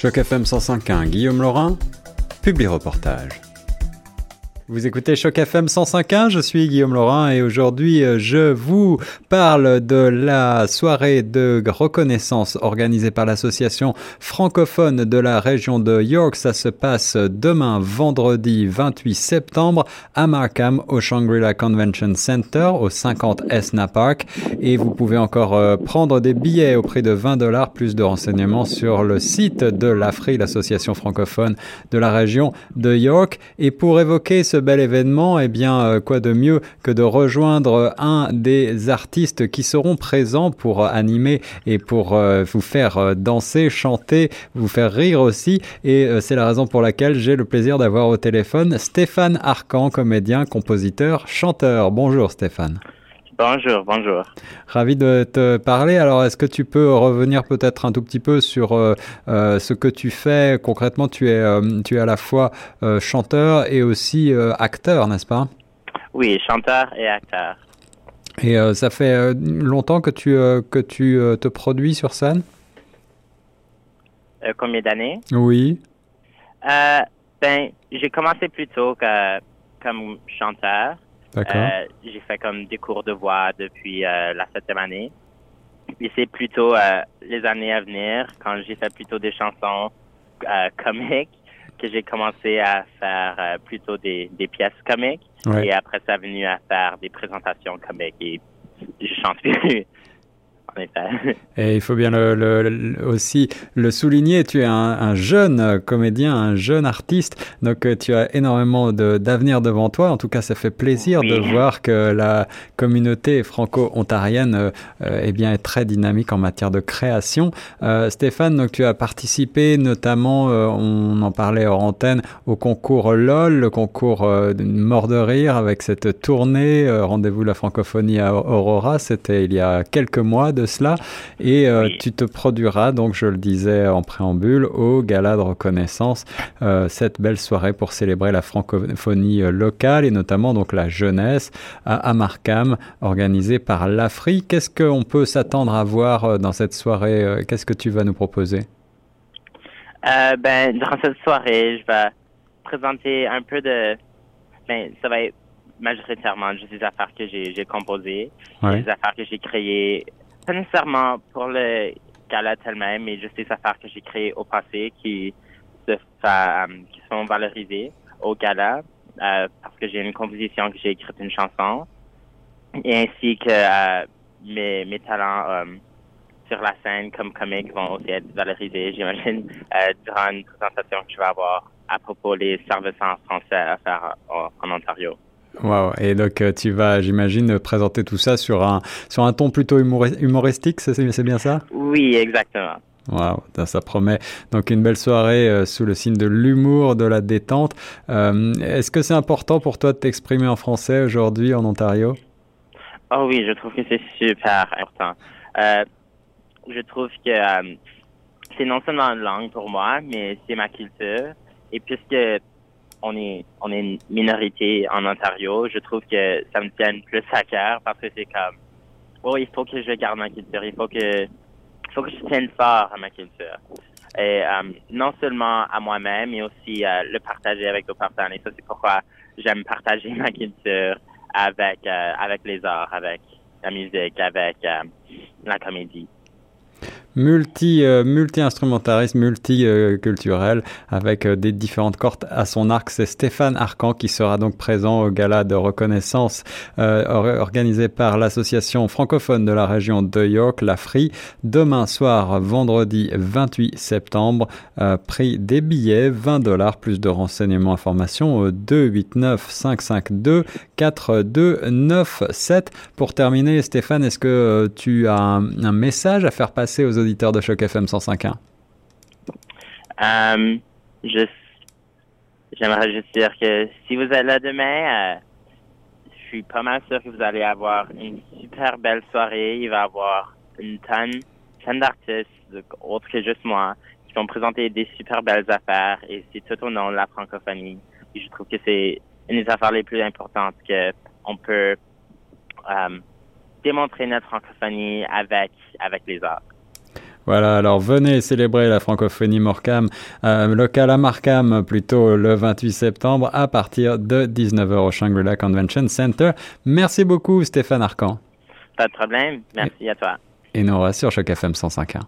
Choc FM 105.1, Guillaume Laurin, publie reportage. Vous écoutez Choc FM 105.1, je suis Guillaume Laurin et aujourd'hui euh, je vous parle de la soirée de reconnaissance organisée par l'association francophone de la région de York. Ça se passe demain vendredi 28 septembre à Markham au Shangri-La Convention Center au 50 Esna Park et vous pouvez encore euh, prendre des billets au prix de 20 dollars plus de renseignements sur le site de l'AFRI, l'association francophone de la région de York et pour évoquer ce bel événement, eh bien, euh, quoi de mieux que de rejoindre un des artistes qui seront présents pour animer et pour euh, vous faire euh, danser, chanter, vous faire rire aussi. Et c'est la raison pour laquelle j'ai le plaisir d'avoir au téléphone Stéphane Arcan, comédien, compositeur, chanteur. Bonjour Stéphane. Bonjour, bonjour. Ravi de te parler. Alors, est-ce que tu peux revenir peut-être un tout petit peu sur euh, euh, ce que tu fais? Concrètement Tu es, euh, tu es à la fois chanteur et aussi acteur, n'est-ce pas? Oui, chanteur et acteur. Et ça fait longtemps que tu, que tu te produis sur scène? Combien d'années? Oui. ben, j'ai commencé plus tôt que, comme chanteur. Euh, j'ai fait comme des cours de voix depuis euh, la septième année. Et c'est plutôt euh, les années à venir, quand j'ai fait plutôt des chansons comiques, que j'ai commencé à faire plutôt des, des pièces comiques. Et après, ça a venu à faire des présentations comiques. Et je chante plus. Et il faut bien le, aussi le souligner, tu es un, jeune comédien, un jeune artiste, donc euh, tu as énormément d'avenir devant toi. En tout cas, ça fait plaisir de voir que la communauté franco-ontarienne euh, euh, eh bien, est très dynamique en matière de création. Stéphane, donc tu as participé notamment, on en parlait hors antenne, au concours LOL, le concours Mort de rire avec cette tournée Rendez-vous la francophonie à Aurora. C'était il y a quelques mois cela. Et euh, tu te produiras, donc je le disais en préambule, au Gala de reconnaissance, euh, cette belle soirée pour célébrer la francophonie euh, locale et notamment donc la jeunesse à Markham, organisée par l'Afrique. Qu'est-ce qu'on peut s'attendre à voir dans cette soirée Qu'est-ce que tu vas nous proposer? Ben, Dans cette soirée, je vais présenter un peu de... Ben, ça va être majoritairement juste des affaires que j'ai composées, des affaires que j'ai créées pas nécessairement pour le gala elle-même, mais juste des affaires que j'ai créées au passé qui se euh, qui sont valorisées au gala euh, parce que j'ai une composition que j'ai écrite une chanson et ainsi que euh, mes, mes talents sur la scène comme comique vont aussi être valorisés, j'imagine, durant une présentation que je vais avoir à propos des services en français à faire en Ontario. Wow. Et donc, euh, tu vas, j'imagine, présenter tout ça sur un, sur un ton plutôt humoristique, c'est bien ça? Oui, exactement. Wow, ça promet donc une belle soirée euh, sous le signe de l'humour, de la détente. Euh, est-ce que c'est important pour toi de t'exprimer en français aujourd'hui en Ontario? Oh oui, je trouve que c'est super important. je trouve que c'est non seulement une langue pour moi, mais c'est ma culture. Et puisque on est on est une minorité en Ontario, je trouve que ça me tient plus à cœur parce que c'est comme oh il faut que je garde ma culture, il faut que il faut que je tienne fort à ma culture. Et euh, non seulement à moi-même, mais aussi euh, le partager avec d'autres personnes. Et ça, c'est pourquoi j'aime partager ma culture avec euh, avec les arts, avec la musique, avec la comédie multi, euh, multi-instrumentariste, multiculturel, avec euh, des différentes cordes à son arc. C'est Stéphane Arcan qui sera donc présent au gala de reconnaissance euh, organisé par l'association francophone de la région de York, la FRI, demain soir, vendredi 28 septembre. prix des billets, 20 dollars, plus de renseignements, informations au 289 552 4297. Pour terminer, Stéphane, est-ce que tu as un message à faire passer aux auditeurs de Choc FM 105.1 euh, J'aimerais juste dire que si vous êtes là demain, euh, je suis pas mal sûr que vous allez avoir une super belle soirée. Il va y avoir une tonne, tonne d'artistes, autres que juste moi, qui vont présenter des super belles affaires et c'est tout au nom de la francophonie. Et je trouve que c'est une des affaires les plus importantes qu'on peut euh, démontrer notre francophonie avec, avec les arts. Voilà, alors venez célébrer la francophonie Morcam, euh, local à Markham, plutôt le 28 septembre à partir de 19h au Shangri-La Convention Center. Merci beaucoup Stéphane Arcan. Pas de problème, merci à toi. Et nous, sur Choc FM 105.1.